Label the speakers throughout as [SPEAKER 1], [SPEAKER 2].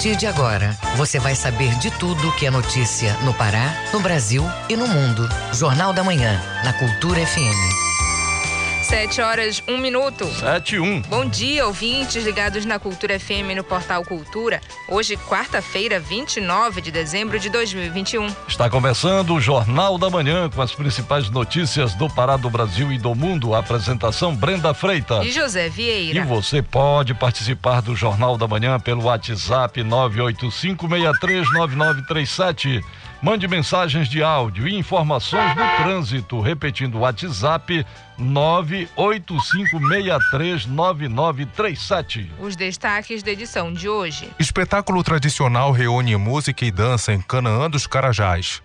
[SPEAKER 1] partir de agora, você vai saber de tudo que é notícia no Pará, no Brasil e no mundo. Jornal da Manhã, na Cultura FM.
[SPEAKER 2] Sete horas, um minuto.
[SPEAKER 3] Sete e um.
[SPEAKER 2] Bom dia, ouvintes ligados na Cultura FM no Portal Cultura. Hoje, quarta-feira, 29 de dezembro de 2021.
[SPEAKER 3] Está começando o Jornal da Manhã com as principais notícias do Pará, do Brasil e do mundo. A apresentação Brenda Freitas.
[SPEAKER 2] E José Vieira.
[SPEAKER 3] E você pode participar do Jornal da Manhã pelo WhatsApp 985639937. Mande mensagens de áudio e informações do trânsito, repetindo o WhatsApp 985639937.
[SPEAKER 2] Os destaques da edição de hoje.
[SPEAKER 4] Espetáculo tradicional reúne música e dança em Canaã dos Carajás.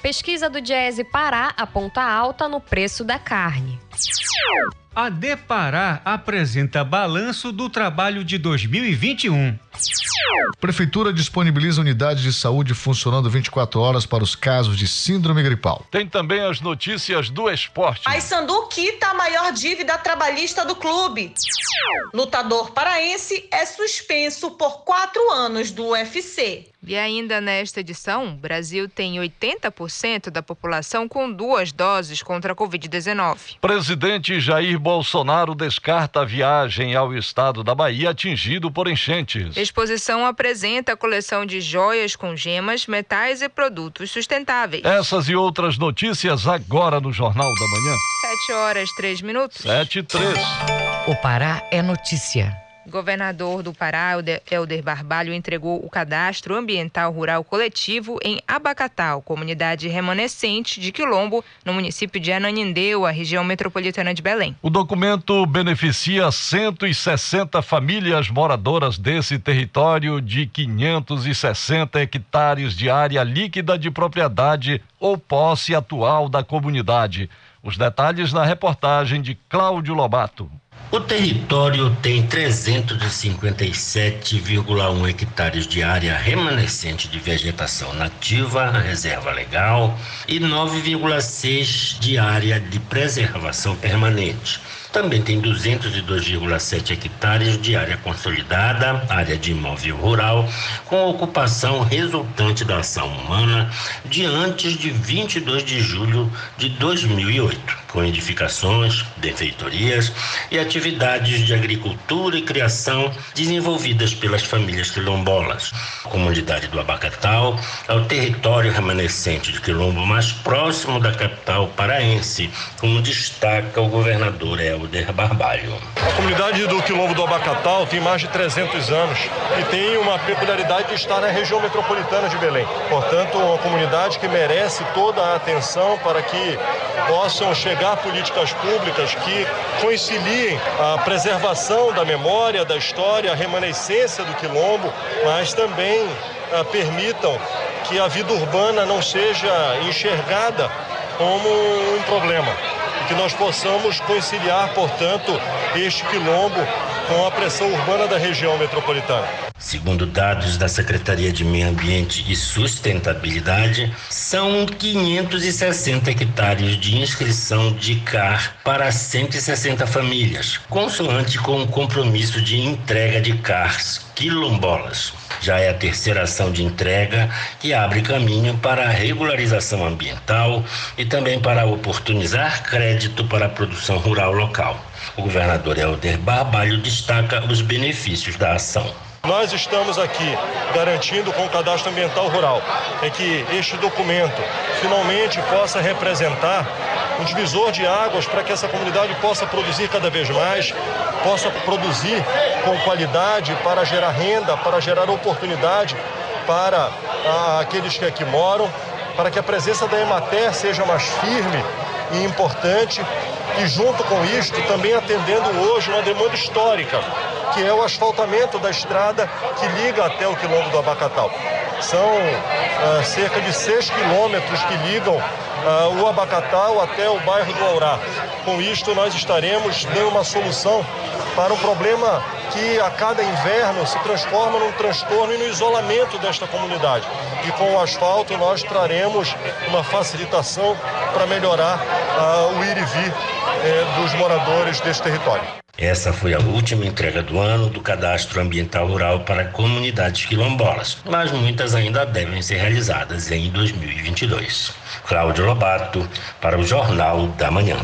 [SPEAKER 5] Pesquisa do Jazz Pará aponta alta no preço da carne.
[SPEAKER 6] A Depará apresenta balanço do trabalho de 2021.
[SPEAKER 7] Prefeitura disponibiliza unidade de saúde funcionando 24 horas para os casos de síndrome gripal.
[SPEAKER 3] Tem também as notícias do esporte.
[SPEAKER 8] Paysandu quita a maior dívida trabalhista do clube. Lutador paraense é suspenso por quatro anos do UFC.
[SPEAKER 2] E ainda nesta edição, Brasil tem 80% da população com duas doses contra a Covid-19.
[SPEAKER 3] Presidente Jair Bolsonaro descarta a viagem ao estado da Bahia atingido por enchentes.
[SPEAKER 2] Exposição apresenta a coleção de joias com gemas, metais e produtos sustentáveis.
[SPEAKER 3] Essas e outras notícias agora no Jornal da Manhã.
[SPEAKER 2] Sete horas, três minutos.
[SPEAKER 3] Sete e três.
[SPEAKER 1] O Pará é notícia.
[SPEAKER 2] Governador do Pará, Helder Barbalho, entregou o cadastro ambiental rural coletivo em Abacatal, comunidade remanescente de Quilombo, no município de Ananindeua, região metropolitana de Belém.
[SPEAKER 3] O documento beneficia 160 famílias moradoras desse território de 560 hectares de área líquida de propriedade ou posse atual da comunidade. Os detalhes na reportagem de Cláudio Lobato.
[SPEAKER 9] O território tem 357,1 hectares de área remanescente de vegetação nativa, reserva legal, e 9,6 de área de preservação permanente. Também tem 202,7 hectares de área consolidada, área de imóvel rural, com ocupação resultante da ação humana de antes de 22 de julho de 2008, com edificações, benfeitorias e atividades de agricultura e criação desenvolvidas pelas famílias quilombolas. A comunidade do Abacatal é o território remanescente de quilombo mais próximo da capital paraense, como destaca o governador El Helder Barbalho.
[SPEAKER 10] A comunidade do Quilombo do Abacatal tem mais de 300 anos e tem uma peculiaridade de estar na região metropolitana de Belém. Portanto, uma comunidade que merece toda a atenção para que possam chegar políticas públicas que conciliem a preservação da memória, da história, a remanescência do Quilombo, mas também uh, permitam que a vida urbana não seja enxergada como um problema que nós possamos conciliar, portanto, este quilombo com a pressão urbana da região metropolitana.
[SPEAKER 9] Segundo dados da Secretaria de Meio Ambiente e Sustentabilidade, são 560 hectares de inscrição de CAR para 160 famílias, consoante com o compromisso de entrega de CARs quilombolas. Já é a terceira ação de entrega que abre caminho para a regularização ambiental e também para oportunizar crédito para a produção rural local. O governador Helder Barbalho destaca os benefícios da ação.
[SPEAKER 10] Nós estamos aqui garantindo com o cadastro ambiental rural é que este documento finalmente possa representar um divisor de águas para que essa comunidade possa produzir cada vez mais, possa produzir com qualidade para gerar renda, para gerar oportunidade para aqueles que aqui moram, para que a presença da Emater seja mais firme e importante. E junto com isto também atendendo hoje uma demanda histórica, que é o asfaltamento da estrada que liga até o quilombo do Abacatal. São ah, cerca de 6 quilômetros que ligam ah, o Abacatal até o bairro do Aurá. Com isto nós estaremos dando uma solução para um problema que a cada inverno se transforma num transtorno e no isolamento desta comunidade. E com o asfalto nós traremos uma facilitação para melhorar uh, o ir e vir eh, dos moradores deste território.
[SPEAKER 9] Essa foi a última entrega do ano do Cadastro Ambiental Rural para comunidades quilombolas, mas muitas ainda devem ser realizadas em 2022. Cláudio Lobato, para o Jornal da Manhã.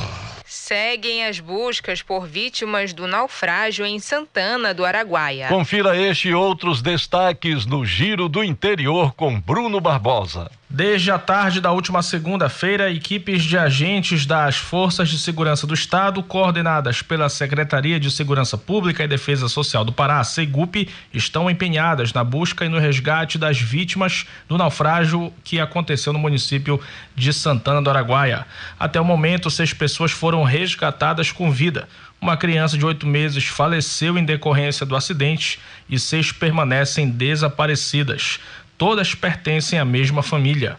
[SPEAKER 2] Seguem as buscas por vítimas do naufrágio em Santana do Araguaia.
[SPEAKER 3] Confira este e outros destaques no Giro do Interior com Bruno Barbosa.
[SPEAKER 11] Desde a tarde da última segunda-feira, equipes de agentes das Forças de Segurança do Estado, coordenadas pela Secretaria de Segurança Pública e Defesa Social do Pará, SEGUP, estão empenhadas na busca e no resgate das vítimas do naufrágio que aconteceu no município de Santana do Araguaia. Até o momento, seis pessoas foram resgatadas com vida. Uma criança de oito meses faleceu em decorrência do acidente e seis permanecem desaparecidas todas pertencem à mesma família.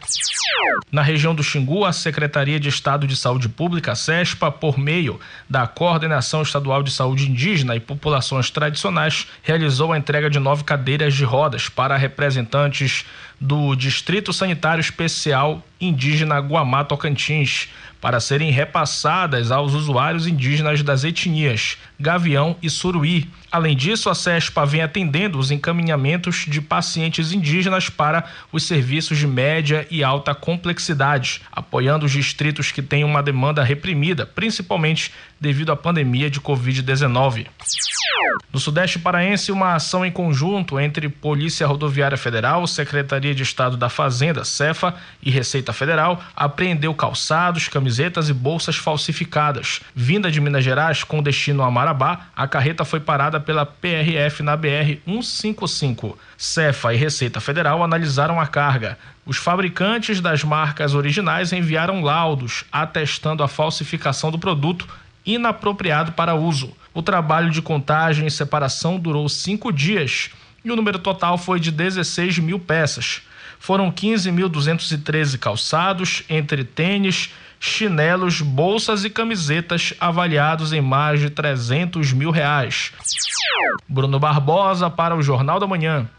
[SPEAKER 11] Na região do Xingu, a Secretaria de Estado de Saúde Pública, SESPA, por meio da Coordenação Estadual de Saúde Indígena e Populações Tradicionais, realizou a entrega de nove cadeiras de rodas para representantes do Distrito Sanitário Especial Indígena Guamá Tocantins, para serem repassadas aos usuários indígenas das etnias Gavião e Suruí. Além disso, a CESPA vem atendendo os encaminhamentos de pacientes indígenas para os serviços de média e alta complexidade, apoiando os distritos que têm uma demanda reprimida, principalmente devido à pandemia de Covid-19. No Sudeste Paraense, uma ação em conjunto entre Polícia Rodoviária Federal, Secretaria de Estado da Fazenda, Cefa e Receita Federal apreendeu calçados, camisetas e bolsas falsificadas. Vinda de Minas Gerais com destino a Marabá, a carreta foi parada pela PRF na BR 155. Cefa e Receita Federal analisaram a carga. Os fabricantes das marcas originais enviaram laudos atestando a falsificação do produto inapropriado para uso. O trabalho de contagem e separação durou cinco dias e o número total foi de 16 mil peças. Foram 15.213 calçados, entre tênis, chinelos, bolsas e camisetas avaliados em mais de 300 mil reais. Bruno Barbosa para o Jornal da Manhã.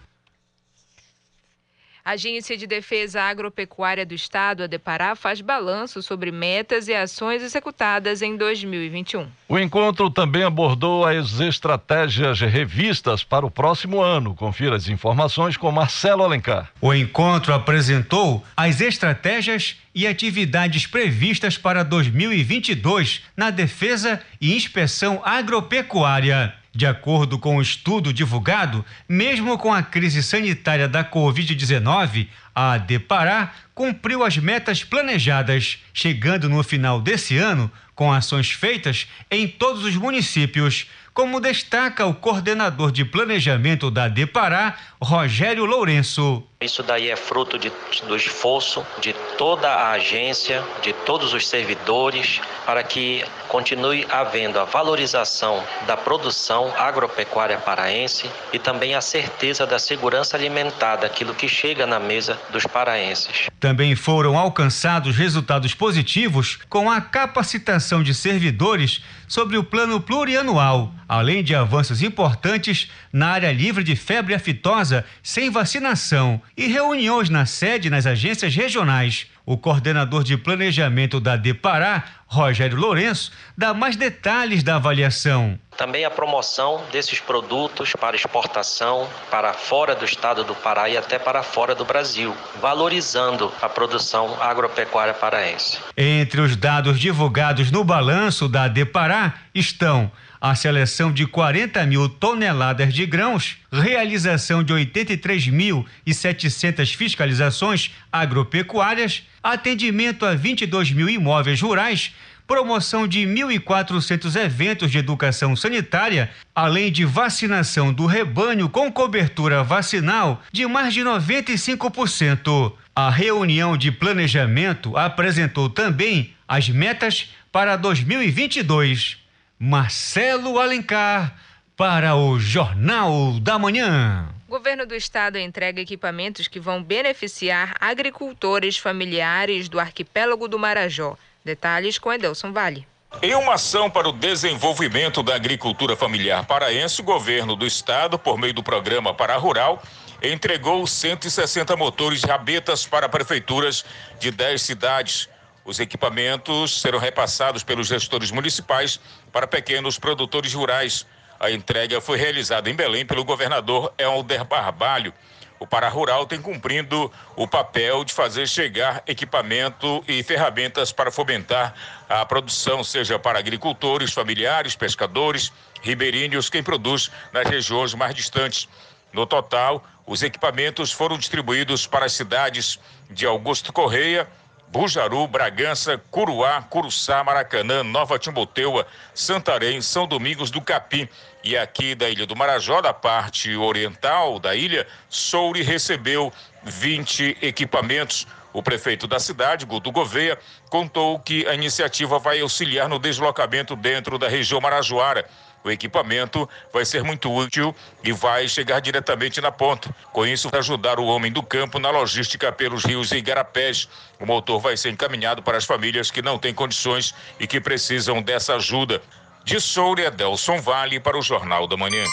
[SPEAKER 2] A Agência de Defesa Agropecuária do Estado, a Depará, faz balanço sobre metas e ações executadas em 2021.
[SPEAKER 3] O encontro também abordou as estratégias revistas para o próximo ano. Confira as informações com Marcelo Alencar.
[SPEAKER 12] O encontro apresentou as estratégias e atividades previstas para 2022 na defesa e inspeção agropecuária. De acordo com o estudo divulgado, mesmo com a crise sanitária da Covid-19, a Depará cumpriu as metas planejadas, chegando no final desse ano com ações feitas em todos os municípios, como destaca o coordenador de planejamento da Depará, Rogério Lourenço.
[SPEAKER 13] Isso daí é fruto de, do esforço de toda a agência, de todos os servidores, para que continue havendo a valorização da produção agropecuária paraense e também a certeza da segurança alimentar daquilo que chega na mesa dos paraenses.
[SPEAKER 12] Também foram alcançados resultados positivos com a capacitação de servidores sobre o plano plurianual, além de avanços importantes na área livre de febre aftosa sem vacinação e reuniões na sede nas agências regionais. O coordenador de planejamento da Depará, Rogério Lourenço, dá mais detalhes da avaliação.
[SPEAKER 13] Também a promoção desses produtos para exportação para fora do estado do Pará e até para fora do Brasil, valorizando a produção agropecuária paraense.
[SPEAKER 12] Entre os dados divulgados no balanço da Depará estão a seleção de 40 mil toneladas de grãos, realização de 83.700 fiscalizações agropecuárias, atendimento a 22 mil imóveis rurais, promoção de 1.400 eventos de educação sanitária, além de vacinação do rebanho com cobertura vacinal de mais de 95%. A reunião de planejamento apresentou também as metas para 2022. Marcelo Alencar para o Jornal da Manhã.
[SPEAKER 2] Governo do Estado entrega equipamentos que vão beneficiar agricultores familiares do arquipélago do Marajó. Detalhes com Edelson Vale.
[SPEAKER 14] Em uma ação para o desenvolvimento da agricultura familiar paraense, o governo do estado, por meio do programa Para Rural, entregou 160 motores de rabetas para prefeituras de 10 cidades Os equipamentos serão repassados pelos gestores municipais para pequenos produtores rurais. A entrega foi realizada em Belém pelo governador Helder Barbalho. O Pará Rural tem cumprindo o papel de fazer chegar equipamento e ferramentas para fomentar a produção, seja para agricultores, familiares, pescadores, ribeirinhos, quem produz nas regiões mais distantes. No total, os equipamentos foram distribuídos para as cidades de Augusto Correia, Bujaru, Bragança, Curuá, Curuçá, Maracanã, Nova Timboteua, Santarém, São Domingos do Capim e aqui da Ilha do Marajó, da parte oriental da ilha, Soure recebeu 20 equipamentos. O prefeito da cidade, Guto Gouveia, contou que a iniciativa vai auxiliar no deslocamento dentro da região marajoara o equipamento vai ser muito útil e vai chegar diretamente na ponta. Com isso, vai ajudar o homem do campo na logística pelos rios e igarapés. O motor vai ser encaminhado para as famílias que não têm condições e que precisam dessa ajuda. De Soura, Delson Vale para o Jornal da Manhã.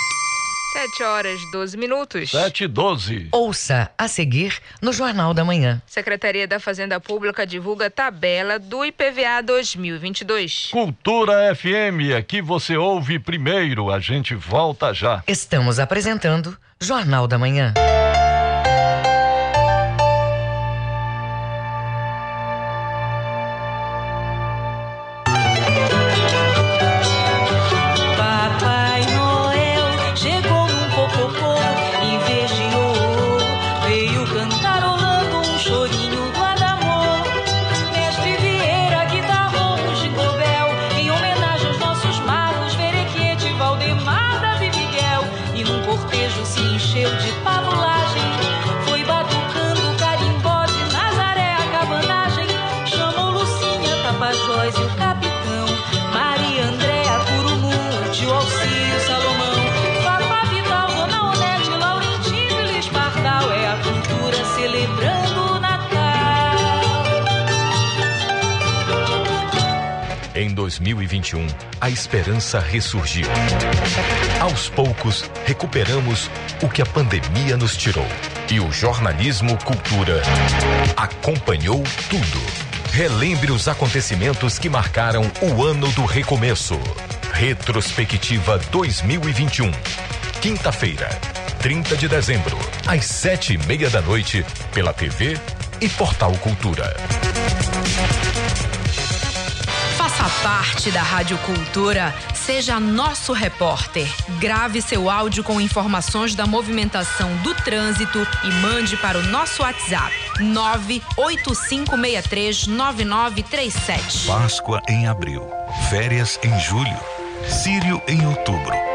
[SPEAKER 2] 7 horas 12 minutos.
[SPEAKER 3] 7 e 12.
[SPEAKER 1] Ouça a seguir no Jornal da Manhã.
[SPEAKER 2] Secretaria da Fazenda Pública divulga tabela do IPVA 2022.
[SPEAKER 3] Cultura FM, aqui você ouve primeiro. A gente volta já.
[SPEAKER 1] Estamos apresentando Jornal da Manhã.
[SPEAKER 15] 2021, a esperança ressurgiu. Aos poucos, recuperamos o que a pandemia nos tirou. E o jornalismo Cultura acompanhou tudo. Relembre os acontecimentos que marcaram o ano do recomeço. Retrospectiva 2021. Quinta-feira, 30 de dezembro, às sete e meia da noite, pela TV e Portal Cultura.
[SPEAKER 16] Faça parte da Rádio Cultura. Seja nosso repórter. Grave seu áudio com informações da movimentação do trânsito e mande para o nosso WhatsApp 985639937.
[SPEAKER 17] Páscoa em abril, férias em julho, Sírio em outubro.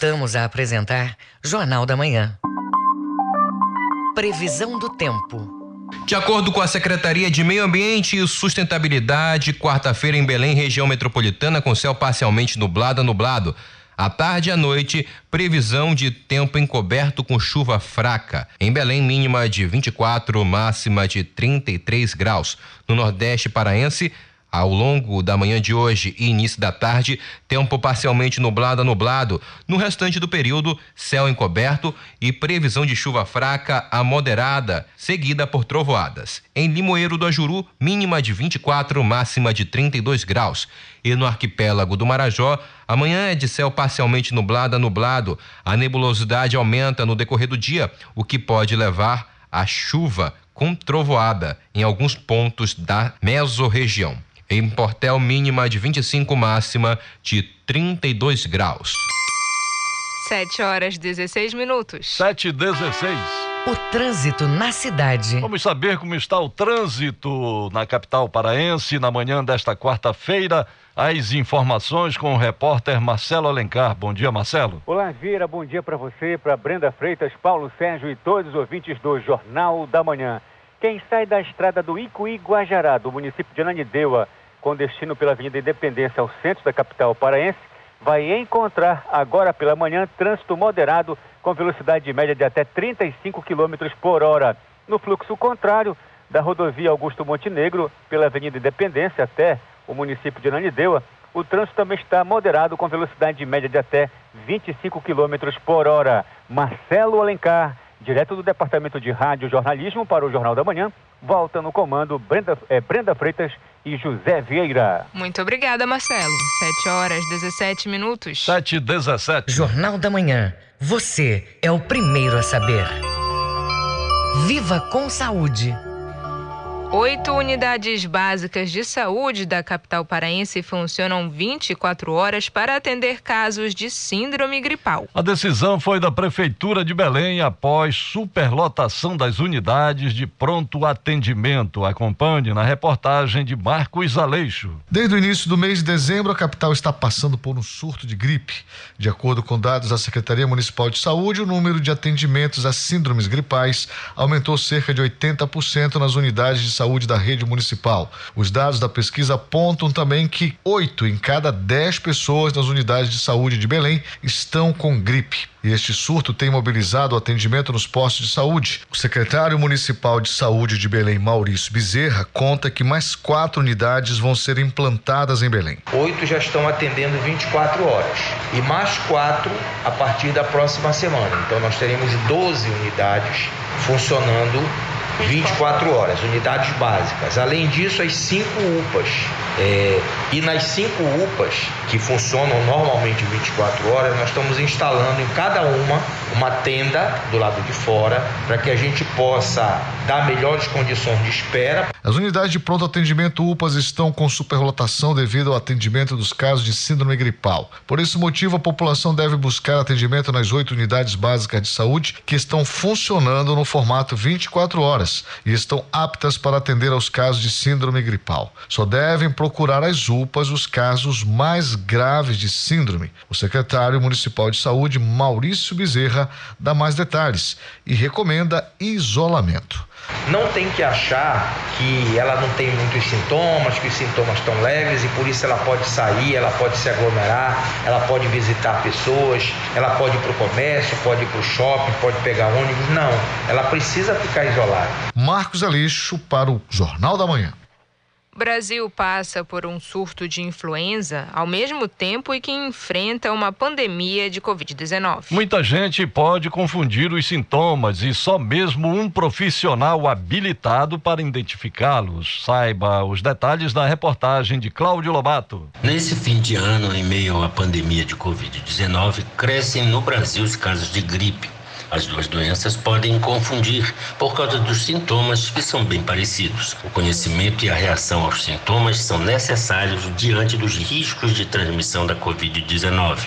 [SPEAKER 1] Voltamos a apresentar Jornal da Manhã. Previsão do tempo.
[SPEAKER 18] De acordo com a Secretaria de Meio Ambiente e Sustentabilidade, quarta-feira em Belém, região metropolitana, com céu parcialmente nublado a nublado. À tarde e à noite, previsão de tempo encoberto com chuva fraca. Em Belém, mínima de 24, máxima de 33 graus. No Nordeste paraense, ao longo da manhã de hoje e início da tarde, tempo parcialmente nublado a nublado. No restante do período, céu encoberto e previsão de chuva fraca a moderada, seguida por trovoadas. Em Limoeiro do Ajuru, mínima de 24, máxima de 32 graus. E no arquipélago do Marajó, amanhã é de céu parcialmente nublado a nublado. A nebulosidade aumenta no decorrer do dia, o que pode levar a chuva com trovoada em alguns pontos da mesorregião. Em Portel, mínima de 25, máxima de 32 graus.
[SPEAKER 2] 7 horas 16 minutos.
[SPEAKER 3] 7 e 16.
[SPEAKER 1] O trânsito na cidade.
[SPEAKER 3] Vamos saber como está o trânsito na capital paraense na manhã desta quarta-feira. As informações com o repórter Marcelo Alencar. Bom dia, Marcelo.
[SPEAKER 19] Olá, Vira. Bom dia para você, para Brenda Freitas, Paulo Sérgio e todos os ouvintes do Jornal da Manhã. Quem sai da estrada do Icuí Guajará, do município de Ananindeua, com destino pela Avenida Independência ao centro da capital paraense, vai encontrar agora pela manhã trânsito moderado com velocidade média de até 35 km por hora. No fluxo contrário, da rodovia Augusto Montenegro, pela Avenida Independência até o município de Ananindeua, o trânsito também está moderado com velocidade média de até 25 km por hora. Marcelo Alencar, direto do Departamento de Rádio Jornalismo para o Jornal da Manhã, volta no comando Brenda, é, Brenda Freitas e José Vieira.
[SPEAKER 2] Muito obrigada, Marcelo. 7 horas 17 minutos.
[SPEAKER 3] 7 e 17.
[SPEAKER 1] Jornal da Manhã. Você é o primeiro a saber. Viva com saúde.
[SPEAKER 2] Oito unidades básicas de saúde da capital paraense funcionam 24 horas para atender casos de síndrome gripal.
[SPEAKER 3] A decisão foi da Prefeitura de Belém após superlotação das unidades de pronto atendimento. Acompanhe na reportagem de Marcos Aleixo.
[SPEAKER 7] Desde o início do mês de dezembro, a capital está passando por um surto de gripe. De acordo com dados da Secretaria Municipal de Saúde, o número de atendimentos a síndromes gripais aumentou cerca de 80% nas unidades de saúde da rede municipal. Os dados da pesquisa apontam também que oito em cada dez pessoas nas unidades de saúde de Belém estão com gripe. E este surto tem mobilizado o atendimento nos postos de saúde. O secretário municipal de saúde de Belém, Maurício Bezerra, conta que mais quatro unidades vão ser implantadas em Belém.
[SPEAKER 20] Oito já estão atendendo 24 horas e mais quatro a partir da próxima semana. Então nós teremos 12 unidades funcionando 24 horas, unidades básicas. Além disso, as cinco UPAs. É, e nas cinco UPAs, que funcionam normalmente 24 horas, nós estamos instalando em cada uma uma tenda do lado de fora para que a gente possa dar melhores condições de espera.
[SPEAKER 7] As unidades de pronto atendimento UPAs estão com superlotação devido ao atendimento dos casos de síndrome gripal. Por esse motivo, a população deve buscar atendimento nas oito unidades básicas de saúde que estão funcionando no formato 24 horas e estão aptas para atender aos casos de síndrome gripal. Só devem procurar as UPAs os casos mais graves de síndrome. O secretário municipal de saúde, Maurício Bezerra, dá mais detalhes e recomenda isolamento.
[SPEAKER 20] Não tem que achar que ela não tem muitos sintomas, que os sintomas estão leves e por isso ela pode sair, ela pode se aglomerar, ela pode visitar pessoas, ela pode ir para o comércio, pode ir para o shopping, pode pegar ônibus. Não, ela precisa ficar isolada.
[SPEAKER 7] Marcos Aleixo para o Jornal da Manhã.
[SPEAKER 2] O Brasil passa por um surto de influenza ao mesmo tempo e que enfrenta uma pandemia de Covid-19.
[SPEAKER 3] Muita gente pode confundir os sintomas e só mesmo um profissional habilitado para identificá-los. Saiba os detalhes na reportagem de Cláudio Lobato.
[SPEAKER 9] Nesse fim de ano, em meio à pandemia de Covid-19, crescem no Brasil os casos de gripe. As duas doenças podem confundir por causa dos sintomas que são bem parecidos. O conhecimento e a reação aos sintomas são necessários diante dos riscos de transmissão da Covid-19.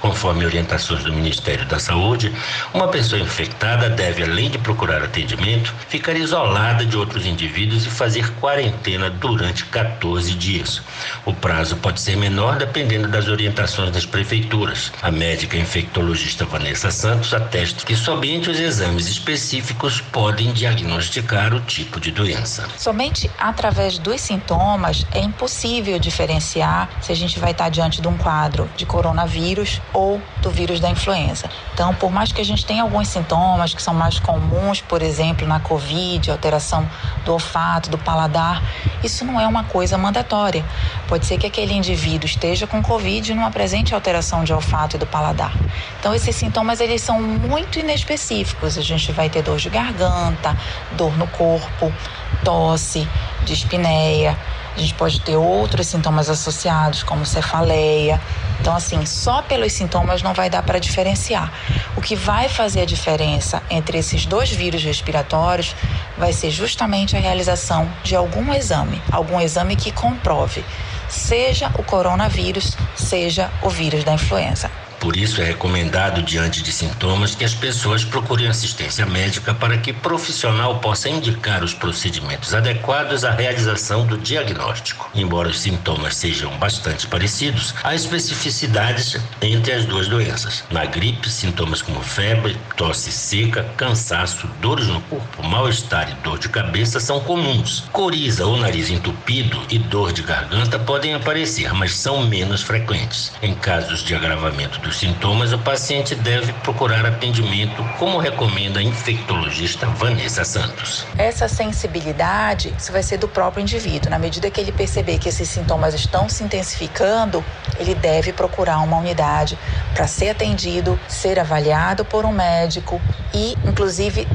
[SPEAKER 9] Conforme orientações do Ministério da Saúde, uma pessoa infectada deve, além de procurar atendimento, ficar isolada de outros indivíduos e fazer quarentena durante 14 dias. O prazo pode ser menor dependendo das orientações das prefeituras. A médica infectologista Vanessa Santos atesta que somente os exames específicos podem diagnosticar o tipo de doença.
[SPEAKER 21] Somente através dos sintomas é impossível diferenciar se a gente vai estar diante de um quadro de coronavírus ou do vírus da influenza. Então, por mais que a gente tenha alguns sintomas que são mais comuns, por exemplo, na Covid, alteração do olfato, do paladar, isso não é uma coisa mandatória. Pode ser que aquele indivíduo esteja com Covid e não apresente alteração de olfato e do paladar. Então, esses sintomas eles são muito inespecíficos. A gente vai ter dor de garganta, dor no corpo, tosse, dispneia, a gente pode ter outros sintomas associados, como cefaleia. Então, assim, só pelos sintomas não vai dar para diferenciar. O que vai fazer a diferença entre esses dois vírus respiratórios vai ser justamente a realização de algum exame, algum exame que comprove, seja o coronavírus, seja o vírus da influenza.
[SPEAKER 9] Por isso, é recomendado, diante de sintomas, que as pessoas procurem assistência médica para que profissional possa indicar os procedimentos adequados à realização do diagnóstico. Embora os sintomas sejam bastante parecidos, há especificidades entre as duas doenças. Na gripe, sintomas como febre, tosse seca, cansaço, dores no corpo, mal-estar e dor de cabeça são comuns. Coriza ou nariz entupido e dor de garganta podem aparecer, mas são menos frequentes. Em casos de agravamento dos sintomas, o paciente deve procurar atendimento, como recomenda a infectologista Vanessa Santos.
[SPEAKER 21] Essa sensibilidade, isso vai ser do próprio indivíduo. Na medida que ele perceber que esses sintomas estão se intensificando, ele deve procurar uma unidade para ser atendido, ser avaliado por um médico e, inclusive,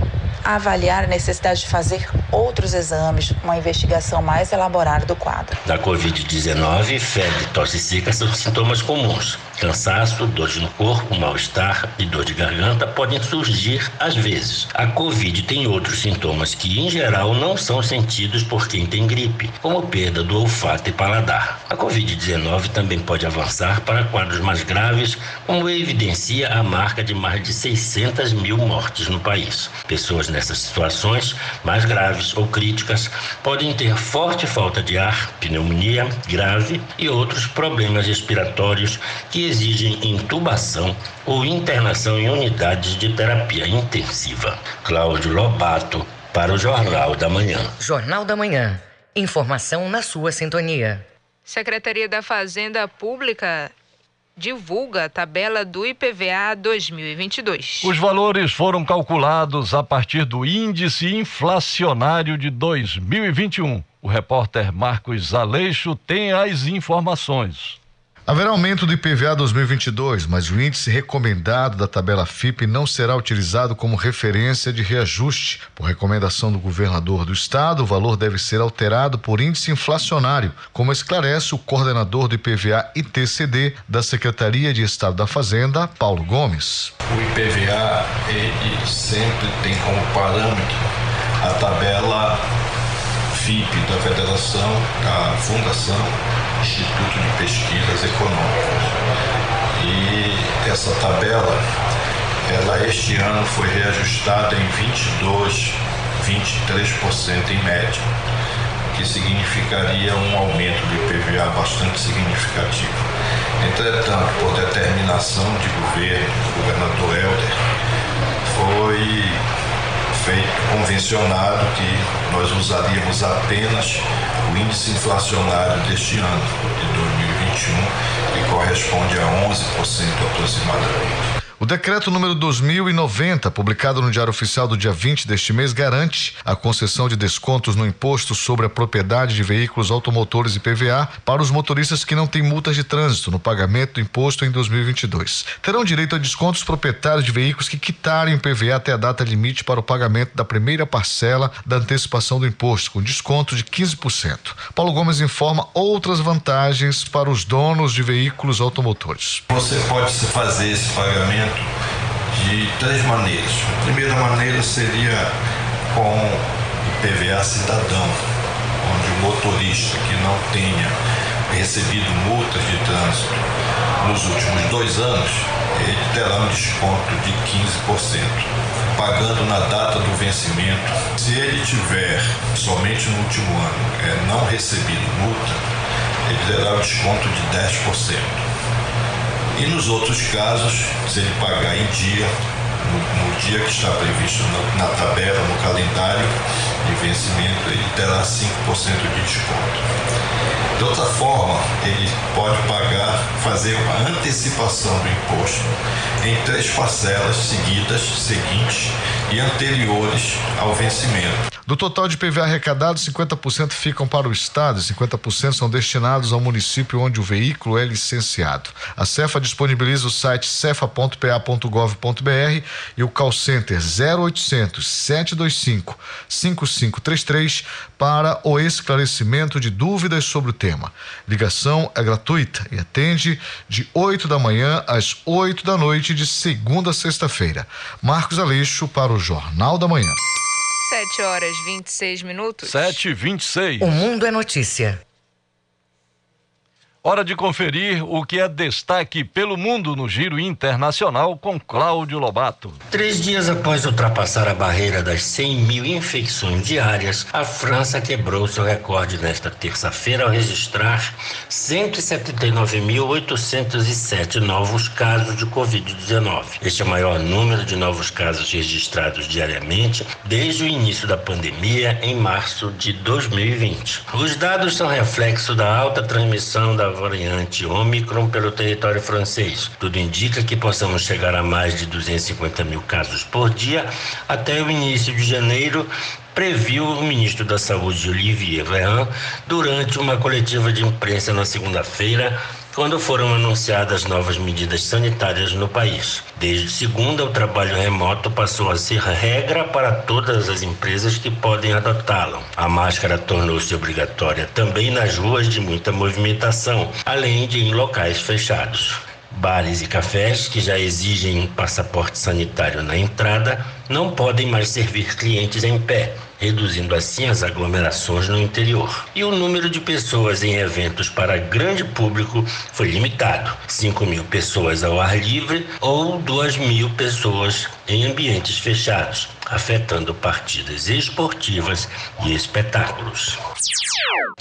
[SPEAKER 21] avaliar a necessidade de fazer outros exames, uma investigação mais elaborada do quadro.
[SPEAKER 9] Da Covid-19, febre tosse seca são sintomas comuns. Cansaço, dores no corpo, mal-estar e dor de garganta podem surgir às vezes. A Covid tem outros sintomas que, em geral, não são sentidos por quem tem gripe, como perda do olfato e paladar. A Covid-19 também pode avançar para quadros mais graves, como evidencia a marca de mais de 600 mil mortes no país. Pessoas nessas situações mais graves ou críticas podem ter forte falta de ar, pneumonia grave e outros problemas respiratórios que exigem intubação ou internação em unidades de terapia intensiva. Cláudio Lobato, para o Jornal da Manhã.
[SPEAKER 1] Jornal da Manhã. Informação na sua sintonia.
[SPEAKER 2] Secretaria da Fazenda Pública divulga a tabela do IPVA 2022.
[SPEAKER 3] Os valores foram calculados a partir do índice inflacionário de 2021. O repórter Marcos Aleixo tem as informações.
[SPEAKER 7] Haverá aumento do IPVA 2022, mas o índice recomendado da tabela FIP não será utilizado como referência de reajuste. Por recomendação do governador do estado, o valor deve ser alterado por índice inflacionário, como esclarece o coordenador do IPVA ITCD da Secretaria de Estado da Fazenda, Paulo Gomes.
[SPEAKER 22] O IPVA ele sempre tem como parâmetro a tabela FIP da Federação, da Fundação Instituto de Pesquisas Econômicas. E essa tabela, ela este ano foi reajustada em 22, 23% em média, que significaria um aumento do IPVA bastante significativo. Entretanto, por determinação de governo do governador Helder, foi feito convencionado que nós usaríamos apenas índice inflacionário deste ano, de 2021, que corresponde a 11% aproximadamente.
[SPEAKER 7] O decreto número 2090, publicado no Diário Oficial do dia 20 deste mês, garante a concessão de descontos no imposto sobre a propriedade de veículos automotores e PVA para os motoristas que não têm multas de trânsito no pagamento do imposto em 2022. Terão direito a descontos proprietários de veículos que quitarem o PVA até a data limite para o pagamento da primeira parcela da antecipação do imposto, com desconto de 15%. Paulo Gomes informa outras vantagens para os donos de veículos automotores.
[SPEAKER 22] Você pode fazer esse pagamento de três maneiras. A primeira maneira seria com o PVA cidadão, onde o motorista que não tenha recebido multas de trânsito nos últimos dois anos, ele terá um desconto de 15%, pagando na data do vencimento. Se ele tiver somente no último ano é, não recebido multa, ele terá um desconto de 10%. E nos outros casos, se ele pagar em dia, no, no dia que está previsto na, na, tabela, no calendário de vencimento, ele terá 5% de desconto. De outra forma, ele pode pagar, fazer uma antecipação do imposto em três parcelas seguidas, seguintes e anteriores ao vencimento.
[SPEAKER 7] Do total de PVA arrecadado, 50% ficam para o Estado e 50% são destinados ao município onde o veículo é licenciado. A Cefa disponibiliza o site cefa.pa.gov.br e o call center 0800 725 5533 para o esclarecimento de dúvidas sobre o tema. Ligação é gratuita e atende de 8 da manhã às 8 da noite de segunda a sexta-feira. Marcos Aleixo para o Jornal da Manhã.
[SPEAKER 2] 7 horas 26 minutos.
[SPEAKER 3] 7 e 26
[SPEAKER 1] O mundo é notícia.
[SPEAKER 3] Hora de conferir o que é destaque pelo mundo no giro internacional com Cláudio Lobato.
[SPEAKER 9] Três dias após ultrapassar a barreira das 100 mil infecções diárias, a França quebrou seu recorde nesta terça-feira ao registrar 179.807 novos casos de Covid-19. Este é o maior número de novos casos registrados diariamente desde o início da pandemia em março de 2020. Os dados são reflexo da alta transmissão da variante Omicron pelo território francês. Tudo indica que possamos chegar a mais de 250 mil casos por dia até o início de janeiro, previu o ministro da Saúde Olivier Véran durante uma coletiva de imprensa na segunda-feira, quando foram anunciadas novas medidas sanitárias no país. Desde segunda, o trabalho remoto passou a ser regra para todas as empresas que podem adotá-lo. A máscara tornou-se obrigatória também nas ruas de muita movimentação, além de em locais fechados. Bares e cafés que já exigem passaporte sanitário na entrada não podem mais servir clientes em pé, reduzindo assim as aglomerações no interior. E o número de pessoas em eventos para grande público foi limitado: 5 mil pessoas ao ar livre ou 2 mil pessoas em ambientes fechados, afetando partidas esportivas e espetáculos.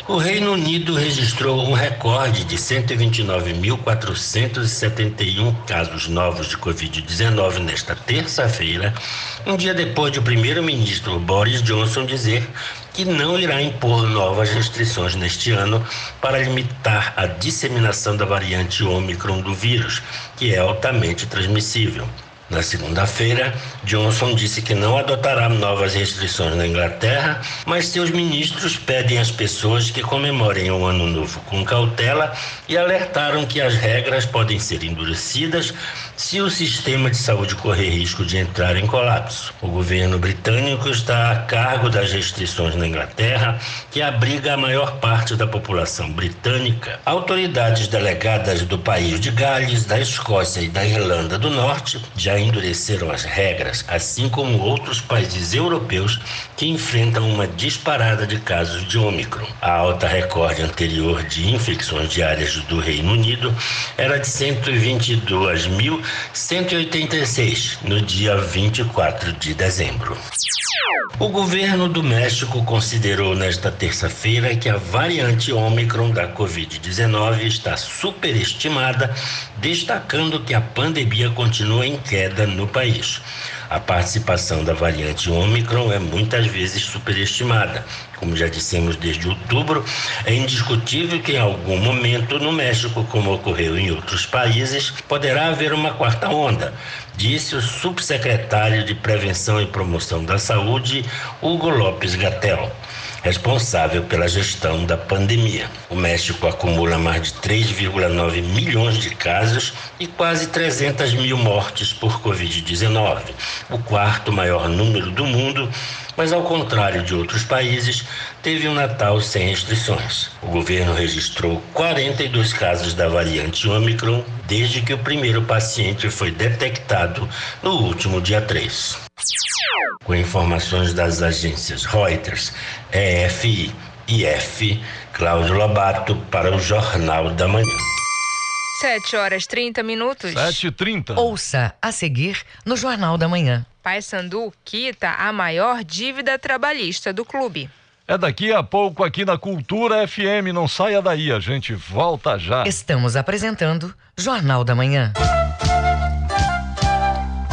[SPEAKER 9] O Reino Unido registrou um recorde de 129.471 casos novos de Covid-19 nesta terça-feira, um dia depois de o primeiro-ministro Boris Johnson dizer que não irá impor novas restrições neste ano para limitar a disseminação da variante Ômicron do vírus, que é altamente transmissível. Na segunda-feira, Johnson disse que não adotará novas restrições na Inglaterra, mas seus ministros pedem às pessoas que comemorem o Ano Novo com cautela e alertaram que as regras podem ser endurecidas se o sistema de saúde correr risco de entrar em colapso. O governo britânico está a cargo das restrições na Inglaterra, que abriga a maior parte da população britânica. Autoridades delegadas do país de Gales, da Escócia e da Irlanda do Norte já endureceram as regras, assim como outros países europeus que enfrentam uma disparada de casos de Ômicron. A alta recorde anterior de infecções diárias do Reino Unido era de 122 mil 186 no dia 24 de dezembro. O governo do México considerou nesta terça-feira que a variante Ômicron da Covid-19 está superestimada, destacando que a pandemia continua em queda no país. A participação da variante Ômicron é muitas vezes superestimada. Como já dissemos desde outubro, é indiscutível que em algum momento no México, como ocorreu em outros países, poderá haver uma quarta onda, disse o subsecretário de Prevenção e Promoção da Saúde, Hugo Lopes Gatel responsável pela gestão da pandemia. O México acumula mais de 3,9 milhões de casos e quase 300 mil mortes por Covid-19, o quarto maior número do mundo, mas ao contrário de outros países, teve um Natal sem restrições. O governo registrou 42 casos da variante Omicron desde que o primeiro paciente foi detectado no último dia 3. Com informações das agências Reuters, EFI e F, Cláudio Lobato para o Jornal da Manhã.
[SPEAKER 2] 7 horas 30 minutos.
[SPEAKER 3] 7h30.
[SPEAKER 1] Ouça a seguir no Jornal da Manhã.
[SPEAKER 2] Paysandu quita a maior dívida trabalhista do clube.
[SPEAKER 3] É daqui a pouco aqui na Cultura FM. Não saia daí, a gente volta já.
[SPEAKER 1] Estamos apresentando Jornal da Manhã.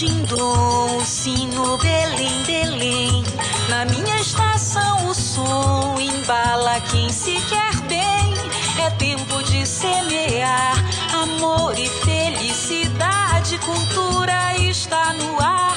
[SPEAKER 23] Dindom, o sino Belém, Belém. Na minha estação o som embala quem se quer bem. É tempo de semear amor e felicidade. Cultura está no ar,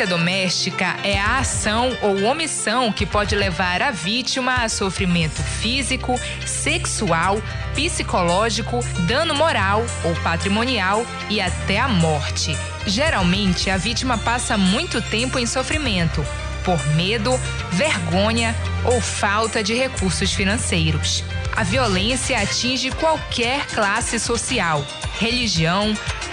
[SPEAKER 2] violência doméstica é a ação ou omissão que pode levar a vítima a sofrimento físico, sexual, psicológico, dano moral ou patrimonial e até a morte. Geralmente, a vítima passa muito tempo em sofrimento por medo, vergonha ou falta de recursos financeiros. A violência atinge qualquer classe social, religião,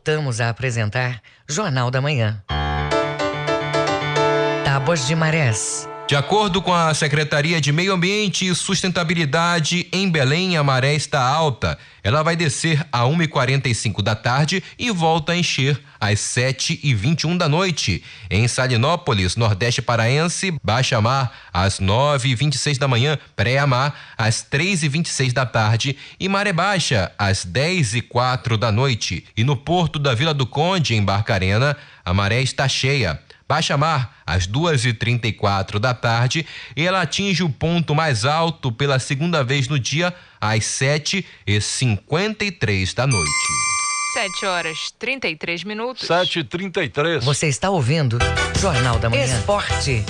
[SPEAKER 1] Voltamos a apresentar Jornal da Manhã. Tábuas de Marés.
[SPEAKER 18] De acordo com a Secretaria de Meio Ambiente e Sustentabilidade, em Belém a maré está alta. Ela vai descer a 1h45 da tarde e volta a encher às 7h21 da noite. Em Salinópolis, Nordeste Paraense, baixa mar às 9h26 da manhã, pré-mar às 3h26 da tarde e maré baixa às 10h04 da noite. E no porto da Vila do Conde, em Barcarena, a maré está cheia. Baixa mar às 2h34 da tarde e ela atinge o ponto mais alto pela segunda vez no dia às 7h53 da noite.
[SPEAKER 2] 7 horas 33 minutos.
[SPEAKER 3] 7h33.
[SPEAKER 1] Você está ouvindo Jornal da Manhã. Esporte.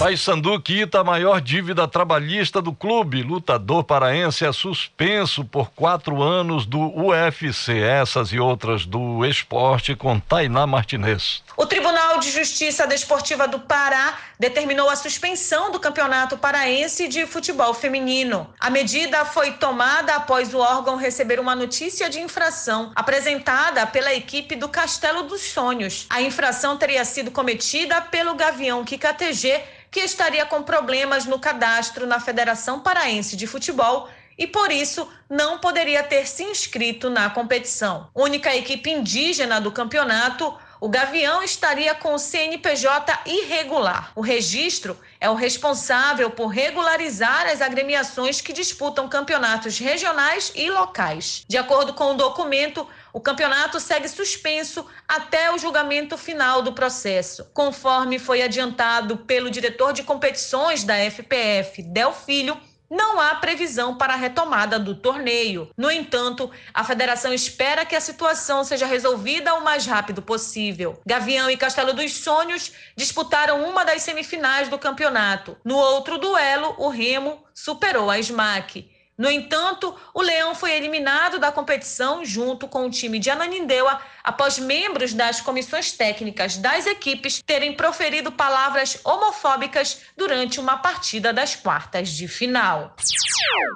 [SPEAKER 3] Paysandu quita a maior dívida trabalhista do clube. Lutador paraense é suspenso por quatro anos do UFC. Essas e outras do esporte com Tainá Martinez.
[SPEAKER 8] O Tribunal de Justiça Desportiva do Pará determinou a suspensão do Campeonato Paraense de Futebol Feminino. A medida foi tomada após o órgão receber uma notícia de infração apresentada pela equipe do Castelo dos Sonhos. A infração teria sido cometida pelo Gavião KKTG, que estaria com problemas no cadastro na Federação Paraense de Futebol e por isso não poderia ter se inscrito na competição. Única equipe indígena do campeonato, o Gavião estaria com o CNPJ irregular. O registro é o responsável por regularizar as agremiações que disputam campeonatos regionais e locais. De acordo com o documento, o campeonato segue suspenso até o julgamento final do processo. Conforme foi adiantado pelo diretor de competições da FPF, Del Filho, não há previsão para a retomada do torneio. No entanto, a federação espera que a situação seja resolvida o mais rápido possível. Gavião e Castelo dos Sonhos disputaram uma das semifinais do campeonato. No outro duelo, o Remo superou a SMAC. No entanto, o Leão foi eliminado da competição junto com o time de Ananindeua após membros das comissões técnicas das equipes terem proferido palavras homofóbicas durante uma partida das quartas de final.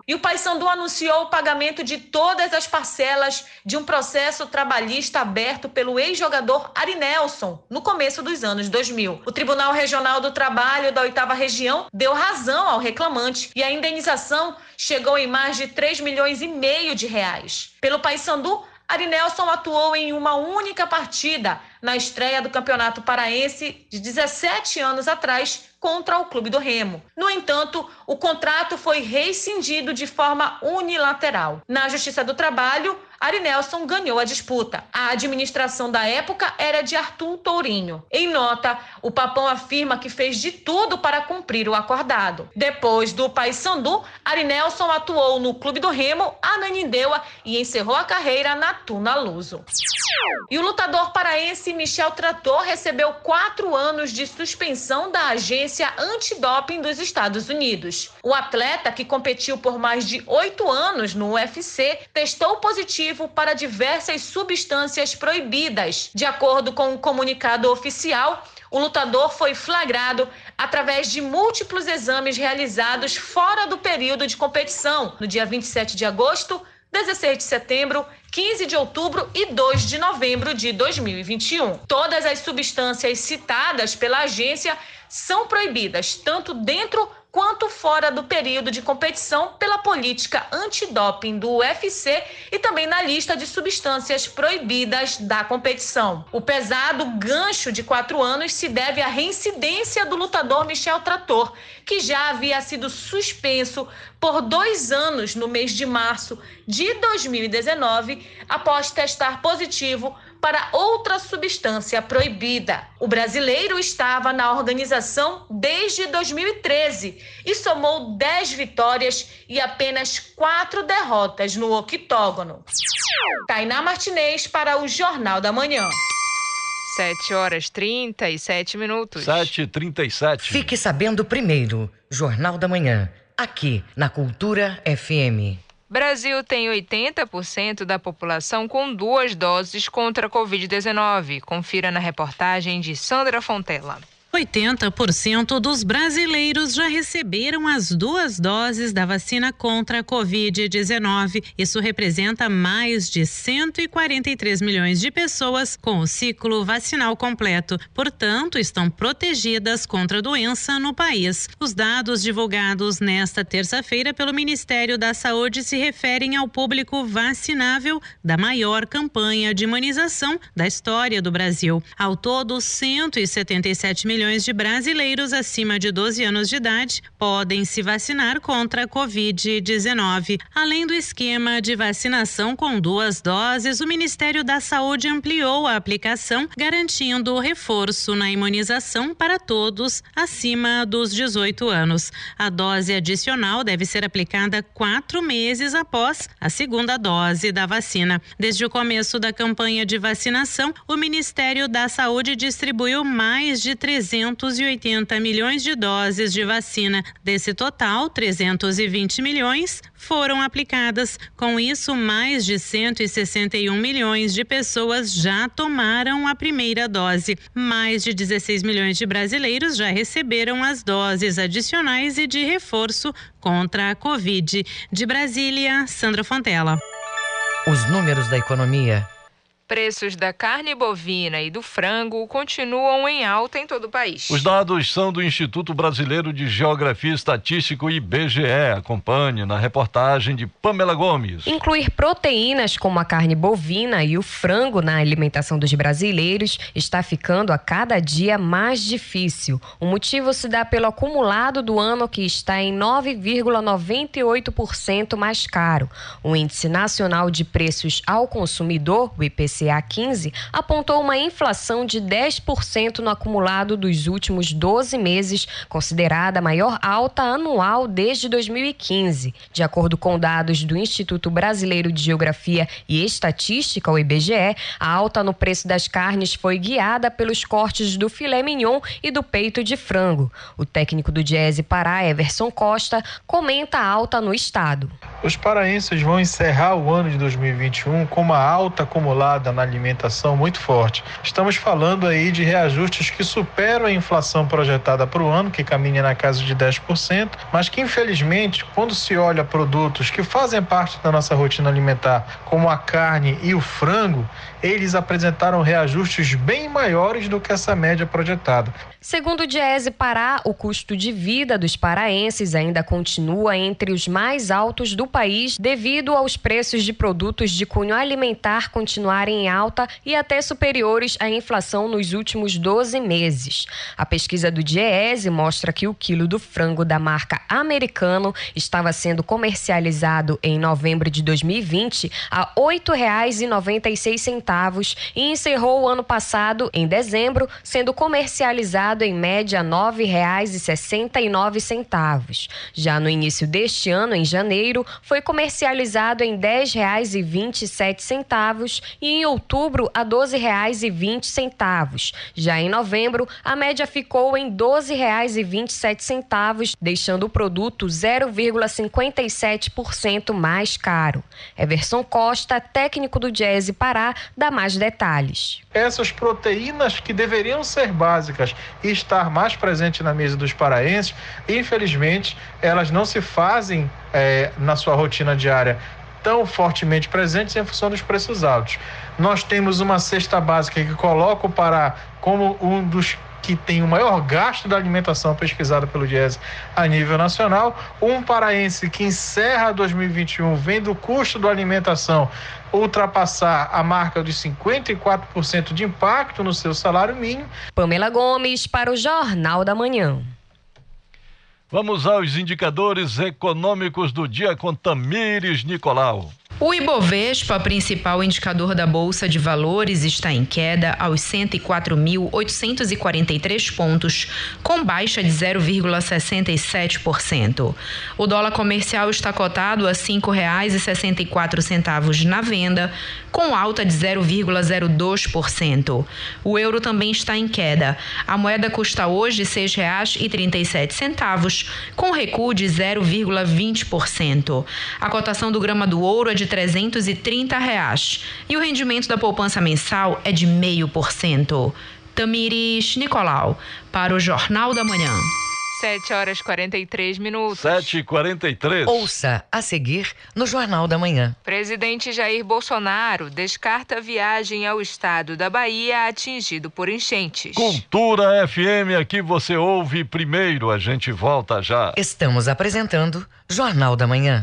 [SPEAKER 8] E o Paysandu anunciou o pagamento de todas as parcelas de um processo trabalhista aberto pelo ex-jogador Ari Nelson no começo dos anos 2000. O Tribunal Regional do Trabalho da Oitava Região deu razão ao reclamante e a indenização chegou em mais de 3 milhões e meio de reais. Pelo Paysandu, Ari Nelson atuou em uma única partida na estreia do Campeonato Paraense de 17 anos atrás contra o Clube do Remo. No entanto, o contrato foi rescindido de forma unilateral. Na Justiça do Trabalho, Ari Nelson ganhou a disputa. A administração da época era de Arthur Tourinho. Em nota, o Papão afirma que fez de tudo para cumprir o acordado. Depois do Paysandu, Ari Nelson atuou no Clube do Remo, Ananindeua e encerrou a carreira na Tuna Luso. E o lutador paraense Michel Trator recebeu quatro anos de suspensão da agência antidoping dos Estados Unidos. O atleta, que competiu por mais de oito anos no UFC, testou positivo para diversas substâncias proibidas. De acordo com o um comunicado oficial, o lutador foi flagrado através de múltiplos exames realizados fora do período de competição, no dia 27 de agosto, 16 de setembro, 15 de outubro e 2 de novembro de 2021. Todas as substâncias citadas pela agência são proibidas tanto dentro quanto fora do período de competição pela política antidoping do UFC e também na lista de substâncias proibidas da competição. O pesado gancho de quatro anos se deve à reincidência do lutador Michel Trator, que já havia sido suspenso por dois anos no mês de março de 2019 após testar positivo para outra substância proibida. O brasileiro estava na organização desde 2013 e somou 10 vitórias e apenas 4 derrotas no octógono. Tainá Martinez para o Jornal da Manhã.
[SPEAKER 2] 7 horas 37 minutos.
[SPEAKER 3] 7h37.
[SPEAKER 1] Fique sabendo primeiro, Jornal da Manhã, aqui na Cultura FM.
[SPEAKER 2] Brasil tem 80% da população com duas doses contra a Covid-19. Confira na reportagem de Sandra Fontela.
[SPEAKER 24] 80% dos brasileiros já receberam as duas doses da vacina contra a Covid-19. Isso representa mais de 143 milhões de pessoas com o ciclo vacinal completo. Portanto, estão protegidas contra a doença no país. Os dados divulgados nesta terça-feira pelo Ministério da Saúde se referem ao público vacinável da maior campanha de imunização da história do Brasil. Ao todo, 177 milhões milhões de brasileiros acima de 12 anos de idade podem se vacinar contra a Covid-19. Além do esquema de vacinação com duas doses, o Ministério da Saúde ampliou a aplicação, garantindo o reforço na imunização para todos acima dos 18 anos. A dose adicional deve ser aplicada quatro meses após a segunda dose da vacina. Desde o começo da campanha de vacinação, o Ministério da Saúde distribuiu mais de 300 380 milhões de doses de vacina. Desse total, 320 milhões foram aplicadas. Com isso, mais de 161 milhões de pessoas já tomaram a primeira dose. Mais de 16 milhões de brasileiros já receberam as doses adicionais e de reforço contra a Covid. De Brasília, Sandra Fontela.
[SPEAKER 1] Os números da economia
[SPEAKER 2] Preços da carne bovina e do frango continuam em alta em todo o país.
[SPEAKER 3] Os dados são do Instituto Brasileiro de Geografia e Estatística, IBGE. Acompanhe na reportagem de Pamela Gomes.
[SPEAKER 25] Incluir proteínas como a carne bovina e o frango na alimentação dos brasileiros está ficando a cada dia mais difícil. O motivo se dá pelo acumulado do ano que está em 9,98% mais caro. O Índice Nacional de Preços ao Consumidor, o IPC IPCA 15 apontou uma inflação de 10% no acumulado dos últimos 12 meses, considerada a maior alta anual desde 2015. De acordo com dados do Instituto Brasileiro de Geografia e Estatística, o IBGE, a alta no preço das carnes foi guiada pelos cortes do filé mignon e do peito de frango. O técnico do Diese Pará, Everson Costa, comenta a alta no estado.
[SPEAKER 26] Os paraenses vão encerrar o ano de 2021 com uma alta acumulada na alimentação muito forte. Estamos falando aí de reajustes que superam a inflação projetada para o ano, que caminha na casa de 10%, mas que infelizmente, quando se olha produtos que fazem parte da nossa rotina alimentar, como a carne e o frango, eles apresentaram reajustes bem maiores do que essa média projetada.
[SPEAKER 25] Segundo o Diese Pará, o custo de vida dos paraenses ainda continua entre os mais altos do país devido aos preços de produtos de cunho alimentar continuarem em alta e até superiores à inflação nos últimos 12 meses. A pesquisa do Diese mostra que o quilo do frango da marca Americano estava sendo comercializado em novembro de 2020 a R$ 8,96 e encerrou o ano passado, em dezembro, sendo comercializado em média R$ 9,69. Já no início deste ano, em janeiro, foi comercializado em R$ 10,27 e em outubro a R$ 12,20. Já em novembro, a média ficou em R$ 12,27, deixando o produto 0,57% mais caro. Everson Costa, técnico do Jazz Pará, dá mais detalhes.
[SPEAKER 26] Essas proteínas que deveriam ser básicas e estar mais presente na mesa dos paraenses, infelizmente, elas não se fazem é, na sua rotina diária tão fortemente presentes em função dos preços altos. Nós temos uma cesta básica que coloca o Pará como um dos que tem o maior gasto da alimentação pesquisada pelo Diese a nível nacional. Um paraense que encerra 2021 vendo o custo da alimentação ultrapassar a marca dos 54% de impacto no seu salário mínimo.
[SPEAKER 25] Pamela Gomes para o Jornal da Manhã.
[SPEAKER 3] Vamos aos indicadores econômicos do dia com Tamires Nicolau.
[SPEAKER 16] O Ibovespa, principal indicador da Bolsa de Valores, está em queda aos 104.843 pontos, com baixa de 0,67%. O dólar comercial está cotado a R$ 5,64 na venda, com alta de 0,02%. O euro também está em queda. A moeda custa hoje R$ 6,37, com recuo de 0,20%. A cotação do grama do ouro é de de 330 reais e o rendimento da poupança mensal é de meio por cento. Tamires Nicolau, para o Jornal da Manhã. 7 horas 43 minutos.
[SPEAKER 3] 7 e 43
[SPEAKER 23] Ouça a seguir no Jornal da Manhã.
[SPEAKER 16] Presidente Jair Bolsonaro descarta viagem ao estado da Bahia atingido por enchentes.
[SPEAKER 3] Cultura FM, aqui você ouve primeiro, a gente volta já.
[SPEAKER 23] Estamos apresentando Jornal da Manhã.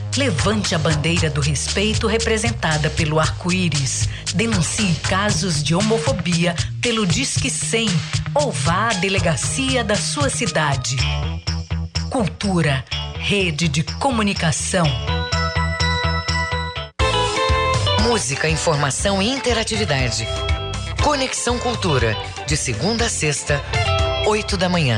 [SPEAKER 27] Levante a bandeira do respeito representada pelo arco-íris. Denuncie casos de homofobia pelo Disque 100 ou vá à delegacia da sua cidade. Cultura, rede de comunicação.
[SPEAKER 23] Música, informação e interatividade. Conexão Cultura, de segunda a sexta, oito da manhã.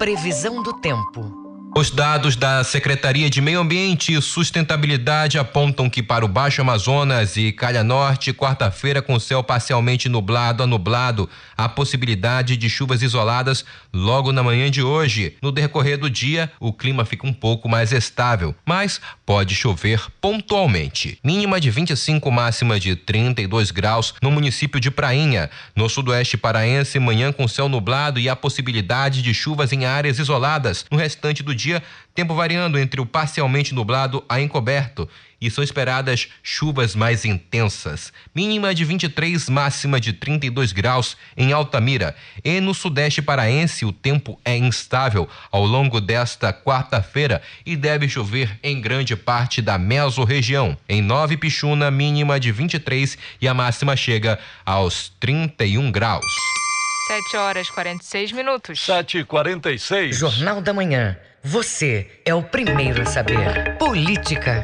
[SPEAKER 1] Previsão do tempo.
[SPEAKER 18] Os dados da Secretaria de Meio Ambiente e Sustentabilidade apontam que para o Baixo Amazonas e Calha Norte, quarta-feira com céu parcialmente nublado a nublado, há possibilidade de chuvas isoladas logo na manhã de hoje. No decorrer do dia, o clima fica um pouco mais estável, mas pode chover pontualmente. Mínima de 25, máxima de 32 graus no município de Prainha. No sudoeste paraense, manhã com céu nublado e a possibilidade de chuvas em áreas isoladas. No restante do dia, tempo variando entre o parcialmente nublado a encoberto e são esperadas chuvas mais intensas. Mínima de 23, máxima de 32 graus em Altamira. E no sudeste paraense, o tempo é instável ao longo desta quarta-feira e deve chover em grande parte da mesorregião. Em Nova Pichuna, mínima de 23 e a máxima chega aos 31 graus.
[SPEAKER 2] 7 horas 46 minutos.
[SPEAKER 3] 7 e 46
[SPEAKER 1] Jornal da Manhã. Você é o primeiro a saber. Política.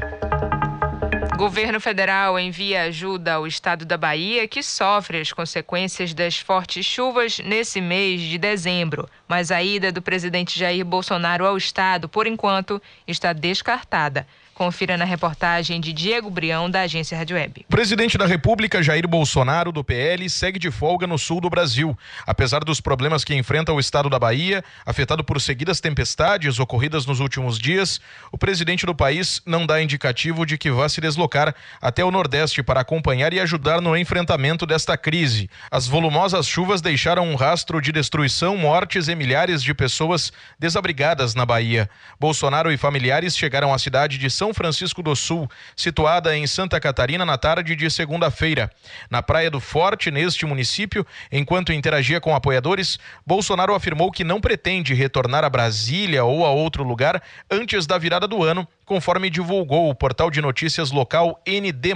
[SPEAKER 2] Governo federal envia ajuda ao estado da Bahia, que sofre as consequências das fortes chuvas nesse mês de dezembro. Mas a ida do presidente Jair Bolsonaro ao estado, por enquanto, está descartada. Confira na reportagem de Diego Brião, da agência Rádio Web.
[SPEAKER 28] Presidente da República, Jair Bolsonaro, do PL, segue de folga no sul do Brasil. Apesar dos problemas que enfrenta o estado da Bahia, afetado por seguidas tempestades ocorridas nos últimos dias, o presidente do país não dá indicativo de que vá se deslocar até o Nordeste para acompanhar e ajudar no enfrentamento desta crise. As volumosas chuvas deixaram um rastro de destruição, mortes e milhares de pessoas desabrigadas na Bahia. Bolsonaro e familiares chegaram à cidade de São são Francisco do Sul, situada em Santa Catarina, na tarde de segunda-feira. Na Praia do Forte, neste município, enquanto interagia com apoiadores, Bolsonaro afirmou que não pretende retornar a Brasília ou a outro lugar antes da virada do ano, conforme divulgou o portal de notícias local ND.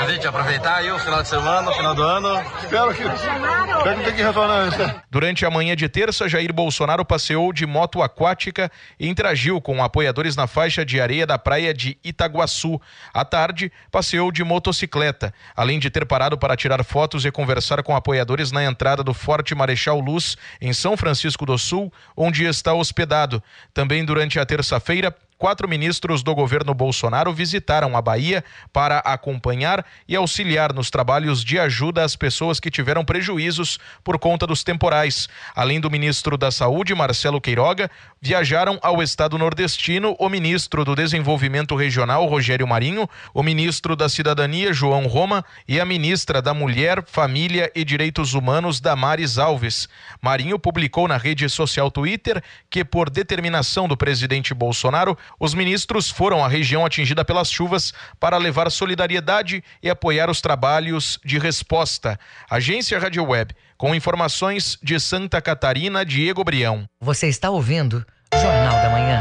[SPEAKER 29] A gente aproveitar aí o final de semana, o final do ano. Espero que, espero que tenha que retornar.
[SPEAKER 28] Durante a manhã de terça, Jair Bolsonaro passeou de moto aquática e interagiu com apoiadores na faixa de areia da praia de Itaguaçu. À tarde, passeou de motocicleta, além de ter parado para tirar fotos e conversar com apoiadores na entrada do Forte Marechal Luz, em São Francisco do Sul, onde está hospedado. Também durante a terça-feira, quatro ministros do governo Bolsonaro visitaram a Bahia para acompanhar e auxiliar nos trabalhos de ajuda às pessoas que tiveram prejuízos por conta dos temporais. Além do ministro da Saúde, Marcelo Queiroga, viajaram ao estado nordestino o ministro do Desenvolvimento Regional, Rogério Marinho, o ministro da Cidadania, João Roma, e a ministra da Mulher, Família e Direitos Humanos, Damares Alves. Marinho publicou na rede social Twitter que, por determinação do presidente Bolsonaro, os ministros foram à região atingida pelas chuvas para levar solidariedade e apoiar os trabalhos de resposta. Agência Rádio Web, com informações de Santa Catarina, Diego Brião.
[SPEAKER 1] Você está ouvindo Jornal da Manhã.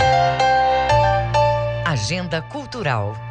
[SPEAKER 1] Agenda Cultural.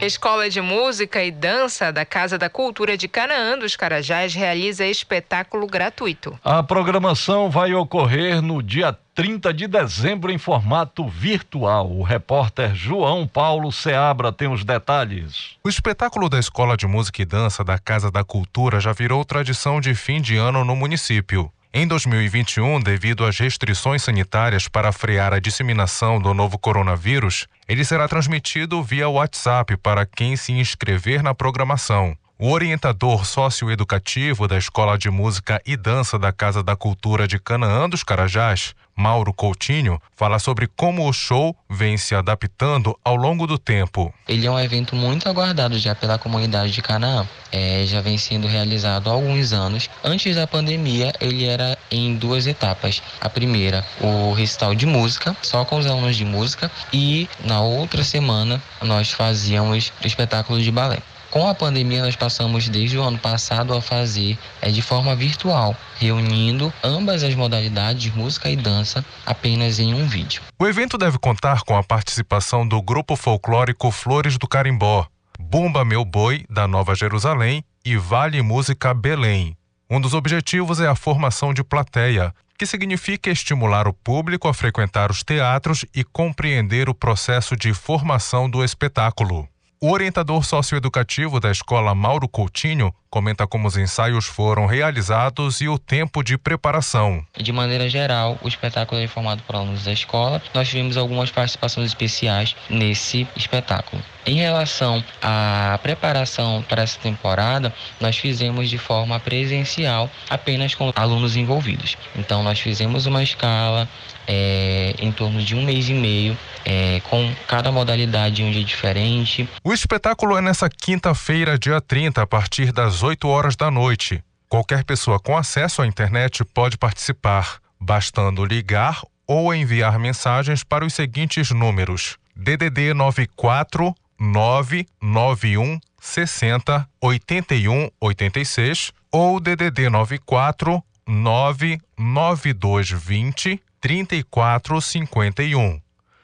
[SPEAKER 2] Escola de Música e Dança da Casa da Cultura de Canaã dos Carajás realiza espetáculo gratuito.
[SPEAKER 3] A programação vai ocorrer no dia 30 de dezembro em formato virtual. O repórter João Paulo Seabra tem os detalhes.
[SPEAKER 30] O espetáculo da Escola de Música e Dança da Casa da Cultura já virou tradição de fim de ano no município. Em 2021, devido às restrições sanitárias para frear a disseminação do novo coronavírus, ele será transmitido via WhatsApp para quem se inscrever na programação. O orientador socioeducativo da Escola de Música e Dança da Casa da Cultura de Canaã dos Carajás, Mauro Coutinho, fala sobre como o show vem se adaptando ao longo do tempo.
[SPEAKER 31] Ele é um evento muito aguardado já pela comunidade de Canaã. É, já vem sendo realizado há alguns anos. Antes da pandemia, ele era em duas etapas. A primeira, o recital de música, só com os alunos de música, e na outra semana nós fazíamos o espetáculo de balé. Com a pandemia, nós passamos desde o ano passado a fazer é, de forma virtual, reunindo ambas as modalidades, música e dança, apenas em um vídeo.
[SPEAKER 30] O evento deve contar com a participação do grupo folclórico Flores do Carimbó, Bumba Meu Boi, da Nova Jerusalém e Vale Música Belém. Um dos objetivos é a formação de plateia, que significa estimular o público a frequentar os teatros e compreender o processo de formação do espetáculo. O orientador socioeducativo da escola Mauro Coutinho comenta como os ensaios foram realizados e o tempo de preparação.
[SPEAKER 31] De maneira geral, o espetáculo é formado por alunos da escola. Nós tivemos algumas participações especiais nesse espetáculo. Em relação à preparação para essa temporada, nós fizemos de forma presencial, apenas com alunos envolvidos. Então, nós fizemos uma escala é, em torno de um mês e meio, é, com cada modalidade um dia diferente.
[SPEAKER 30] O espetáculo é nessa quinta-feira, dia 30, a partir das 8 horas da noite. Qualquer pessoa com acesso à internet pode participar, bastando ligar ou enviar mensagens para os seguintes números: DDD 94 991 60 81 86 ou DDD 94 99220 3451.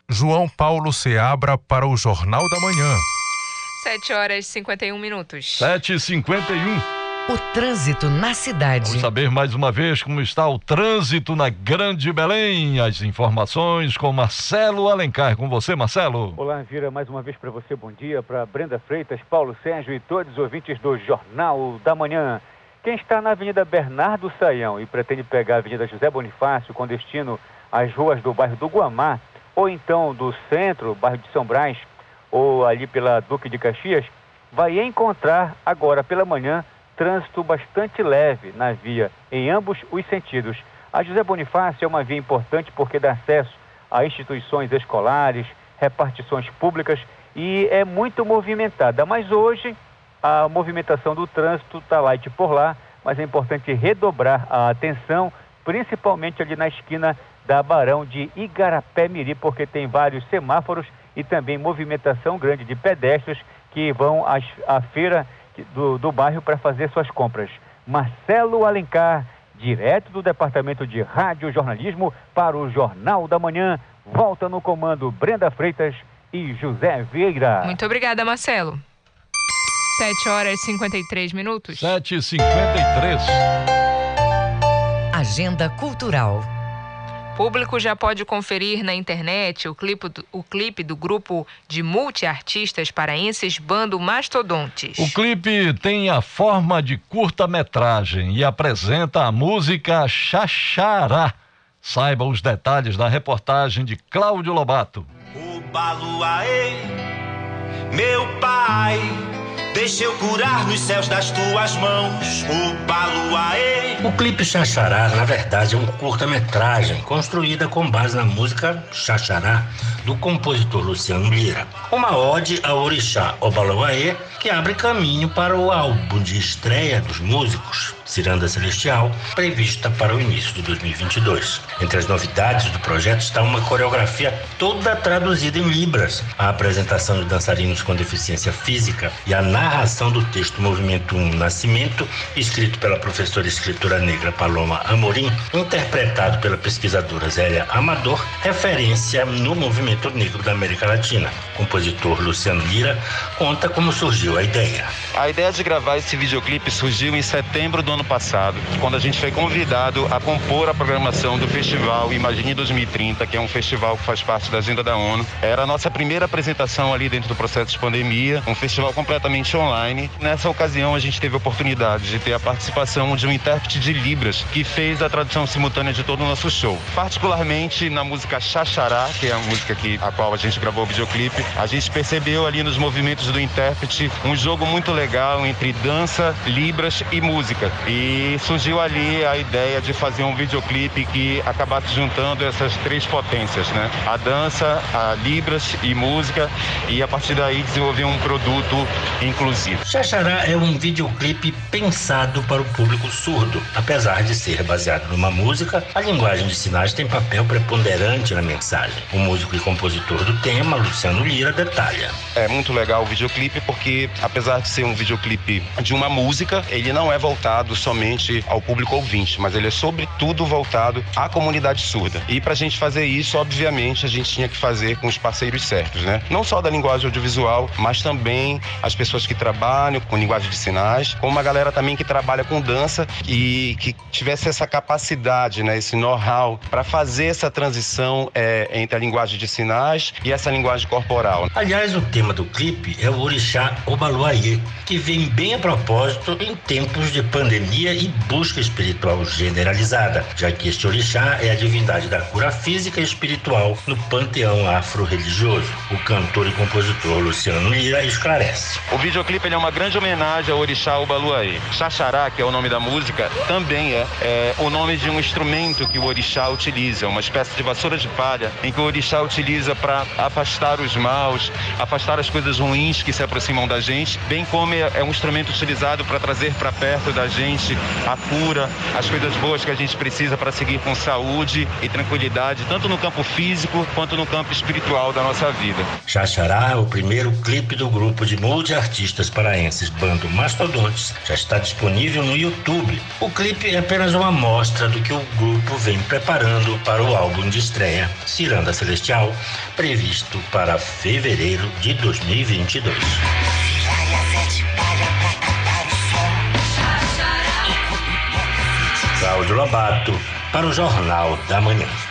[SPEAKER 30] João Paulo Seabra para o Jornal da Manhã.
[SPEAKER 2] 7 horas e 51 minutos.
[SPEAKER 3] 7 e 51
[SPEAKER 1] O trânsito na cidade.
[SPEAKER 3] Vamos saber mais uma vez como está o trânsito na Grande Belém. As informações com Marcelo Alencar. Com você, Marcelo.
[SPEAKER 32] Olá, Vira, mais uma vez para você. Bom dia para Brenda Freitas, Paulo Sérgio e todos os ouvintes do Jornal da Manhã. Quem está na Avenida Bernardo Saião e pretende pegar a Avenida José Bonifácio com destino às ruas do bairro do Guamá, ou então do centro, bairro de São Brás, ou ali pela Duque de Caxias, vai encontrar agora pela manhã trânsito bastante leve na via, em ambos os sentidos. A José Bonifácio é uma via importante porque dá acesso a instituições escolares, repartições públicas e é muito movimentada. Mas hoje a movimentação do trânsito está light por lá, mas é importante redobrar a atenção, principalmente ali na esquina da Barão de Igarapé-Miri, porque tem vários semáforos e também movimentação grande de pedestres que vão às, à feira do, do bairro para fazer suas compras. Marcelo Alencar, direto do Departamento de Rádio Jornalismo, para o Jornal da Manhã. Volta no comando Brenda Freitas e José Vieira.
[SPEAKER 2] Muito obrigada, Marcelo. 7 horas e 53 minutos.
[SPEAKER 3] 7 e 53
[SPEAKER 1] Agenda Cultural.
[SPEAKER 2] Público já pode conferir na internet o clipe, do, o clipe do grupo de multiartistas paraenses Bando Mastodontes.
[SPEAKER 3] O clipe tem a forma de curta-metragem e apresenta a música Xaxará. Saiba os detalhes da reportagem de Cláudio Lobato.
[SPEAKER 33] O Baluaê, meu pai, deixa eu curar nos céus das tuas mãos. O Baluaê.
[SPEAKER 9] O clipe Xaxará, na verdade, é um curta-metragem construída com base na música Xaxará do compositor Luciano Lira. Uma ode ao orixá Obaluaê, que abre caminho para o álbum de estreia dos músicos, Ciranda Celestial, prevista para o início de 2022. Entre as novidades do projeto está uma coreografia toda traduzida em libras, a apresentação de dançarinos com deficiência física e a narração do texto Movimento 1 Nascimento, escrito pela professora escritora negra Paloma Amorim, interpretado pela pesquisadora Zélia Amador, referência no movimento negro da América Latina. Compositor Luciano Lira conta como surgiu a ideia.
[SPEAKER 34] A ideia de gravar esse videoclipe surgiu em setembro do ano passado, quando a gente foi convidado a compor a programação do festival Imagine 2030, que é um festival que faz parte da agenda da ONU. Era a nossa primeira apresentação ali dentro do processo de pandemia, um festival completamente online. Nessa ocasião, a gente teve a oportunidade de ter a participação de um intérprete de Libras, que fez a tradução simultânea de todo o nosso show. Particularmente na música Xaxará, que é a música que, a qual a gente gravou o videoclipe, a gente percebeu ali nos movimentos do intérprete um jogo muito legal entre dança, libras e música. E surgiu ali a ideia de fazer um videoclipe que acabasse juntando essas três potências, né? A dança, a libras e música, e a partir daí desenvolver um produto inclusivo.
[SPEAKER 9] Xaxará é um videoclipe pensado para o público surdo. Apesar de ser baseado numa música, a linguagem de sinais tem papel preponderante na mensagem. O músico e compositor do tema, Luciano Lira, detalha.
[SPEAKER 34] É muito legal o videoclipe porque, apesar de ser um videoclipe de uma música, ele não é voltado somente ao público ouvinte, mas ele é sobretudo voltado à comunidade surda. E para a gente fazer isso, obviamente, a gente tinha que fazer com os parceiros certos, né? Não só da linguagem audiovisual, mas também as pessoas que trabalham com linguagem de sinais, como uma galera também que trabalha com dança e que tivesse essa capacidade, né, esse know-how para fazer essa transição é, entre a linguagem de sinais e essa linguagem corporal.
[SPEAKER 9] Aliás, o tema do clipe é o orixá Obaluayê, que vem bem a propósito em tempos de pandemia e busca espiritual generalizada, já que este orixá é a divindade da cura física e espiritual no panteão afro-religioso. O cantor e compositor Luciano Lira esclarece.
[SPEAKER 34] O videoclipe é uma grande homenagem ao orixá Obaluayê. Xaxará, que é o nome da música, também é, é o nome de um instrumento que o orixá utiliza, uma espécie de vassoura de palha, em que o orixá utiliza para afastar os maus, afastar as coisas ruins que se aproximam da gente, bem como é, é um instrumento utilizado para trazer para perto da gente a cura, as coisas boas que a gente precisa para seguir com saúde e tranquilidade, tanto no campo físico quanto no campo espiritual da nossa vida.
[SPEAKER 9] Xaxará é o primeiro clipe do grupo de multiartistas paraenses Bando Mastodontes. Já está disponível no YouTube. O clipe é apenas uma amostra do que o grupo vem preparando para o álbum de estreia, Ciranda Celestial, previsto para fevereiro de 2022. Cláudio Lobato, para o Jornal da Manhã.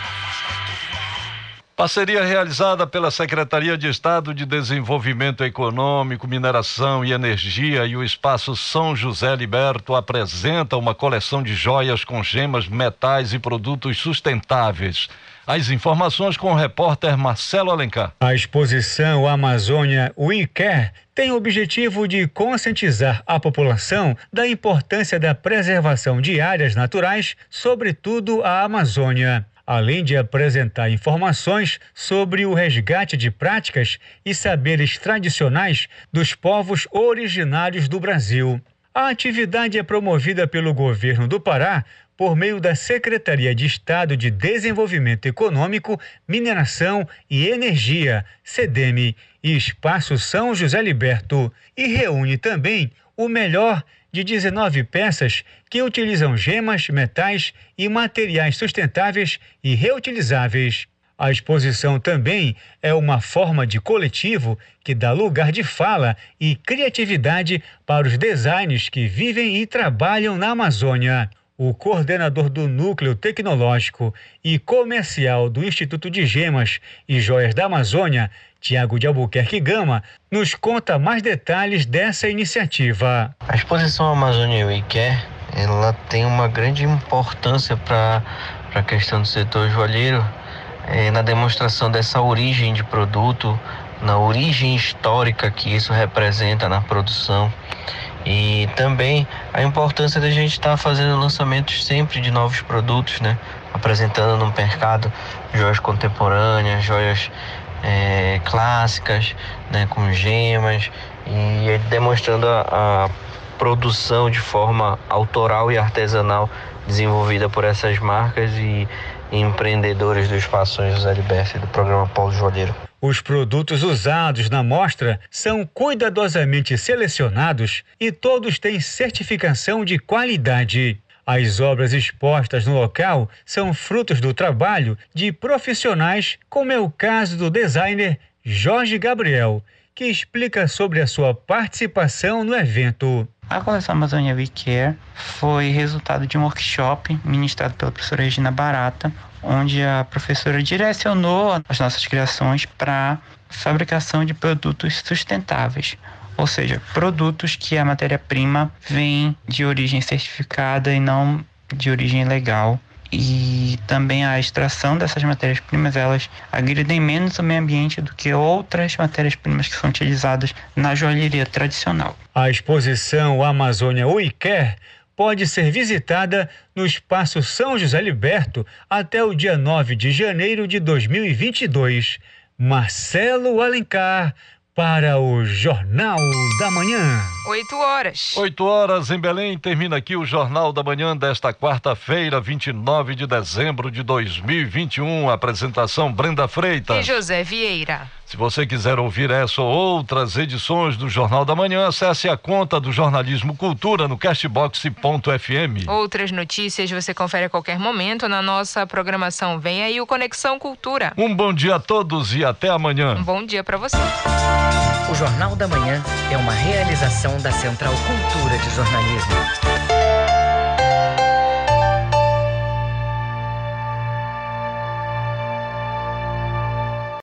[SPEAKER 3] Parceria realizada pela Secretaria de Estado de Desenvolvimento Econômico, Mineração e Energia e o Espaço São José Liberto apresenta uma coleção de joias com gemas, metais e produtos sustentáveis. As informações com o repórter Marcelo Alencar.
[SPEAKER 12] A exposição Amazônia We Care tem o objetivo de conscientizar a população da importância da preservação de áreas naturais, sobretudo a Amazônia além de apresentar informações sobre o resgate de práticas e saberes tradicionais dos povos originários do Brasil. A atividade é promovida pelo governo do Pará por meio da Secretaria de Estado de Desenvolvimento Econômico, Mineração e Energia, SEDEME, e Espaço São José Liberto, e reúne também o melhor de 19 peças que utilizam gemas, metais e materiais sustentáveis e reutilizáveis. A exposição também é uma forma de coletivo que dá lugar de fala e criatividade para os designers que vivem e trabalham na Amazônia. O coordenador do Núcleo Tecnológico e Comercial do Instituto de Gemas e Joias da Amazônia, Tiago de Albuquerque Gama, nos conta mais detalhes dessa iniciativa.
[SPEAKER 35] A exposição Amazônia We Care, ela tem uma grande importância para a questão do setor joalheiro, é, na demonstração dessa origem de produto, na origem histórica que isso representa na produção e também a importância da gente estar tá fazendo lançamentos sempre de novos produtos, né? Apresentando no mercado joias contemporâneas, joias é, clássicas, né? Com gemas e demonstrando a, a produção de forma autoral e artesanal desenvolvida por essas marcas e empreendedores do Espaço José Liberto e do programa Paulo Joalheiro.
[SPEAKER 12] Os produtos usados na mostra são cuidadosamente selecionados e todos têm certificação de qualidade. As obras expostas no local são frutos do trabalho de profissionais, como é o caso do designer Jorge Gabriel, que explica sobre a sua participação no evento.
[SPEAKER 36] A coleção Amazônia We Care foi resultado de um workshop ministrado pela professora Regina Barata, onde a professora direcionou as nossas criações para fabricação de produtos sustentáveis, ou seja, produtos que a matéria-prima vem de origem certificada e não de origem legal. E também a extração dessas matérias-primas, elas agridem menos o meio ambiente do que outras matérias-primas que são utilizadas na joalheria tradicional.
[SPEAKER 12] A exposição Amazônia Care pode ser visitada no Espaço São José Liberto até o dia 9 de janeiro de 2022. Marcelo Alencar para o Jornal da Manhã.
[SPEAKER 2] 8 horas.
[SPEAKER 3] 8 horas em Belém. Termina aqui o Jornal da Manhã desta quarta-feira, 29 de dezembro de 2021. Apresentação Brenda Freitas.
[SPEAKER 2] E José Vieira.
[SPEAKER 3] Se você quiser ouvir essa ou outras edições do Jornal da Manhã, acesse a conta do Jornalismo Cultura no castbox.fm.
[SPEAKER 2] Outras notícias você confere a qualquer momento na nossa programação. Vem aí o Conexão Cultura.
[SPEAKER 3] Um bom dia a todos e até amanhã.
[SPEAKER 2] Um bom dia para você.
[SPEAKER 1] O Jornal da Manhã é uma realização da Central Cultura de Jornalismo.